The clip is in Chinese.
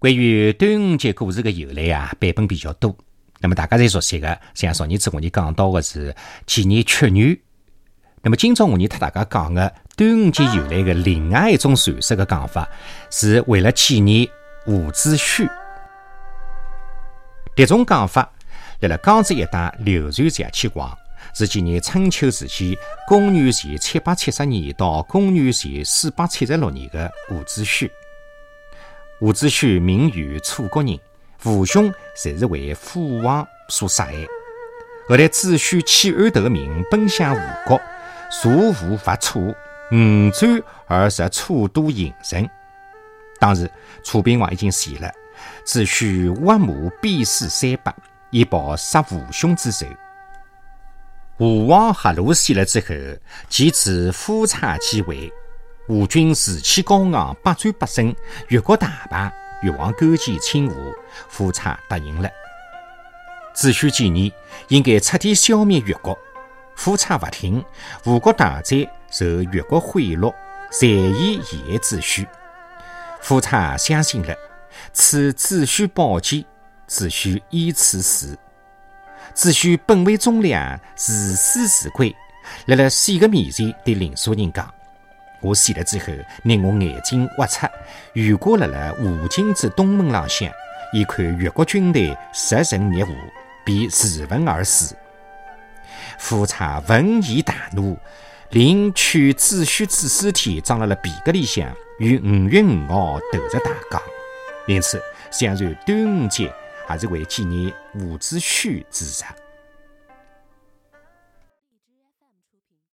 关于端午节故事的由来啊，版本比较多。那么大家侪熟悉的，像昨日子我们讲到的是纪念屈原。那么今朝我们和大家讲的端午节由来的另外一种传说的讲法，是为了纪念伍子胥。这种讲法，辣辣江浙一带流传下去广，是纪念春秋时期公元前七百七十年到公元前四百七十六年的伍子胥。伍子胥名于楚国人，父兄侪是为父王所杀害。后来子胥弃暗投明，奔向吴国，坐吴伐楚，五战而入楚都郢城。当时楚平王已经死了，子胥挖墓鞭尸三百，以报杀父兄之仇。吴王阖庐死了之后，其子夫差继位。吴军士气高昂，百战百胜，越国大败。越王勾践请吴，夫差答应了。子胥建议应该彻底消灭越国，夫差不听。吴国大灾，受越国贿赂，善意陷害子胥。夫差相信了，赐子胥宝剑，子胥依此死。子胥本为忠良，自私自贵，辣辣死的面前对邻舍人讲。我死了之后，拿我眼睛挖出，如果辣辣吴境之东门浪向，一看越国军队十城灭吴，便自刎而死。夫差闻言大怒，令取子胥之尸体装辣辣皮革里向，于五月五号投入大江。因此，相传端午节还是为纪念伍子胥之日。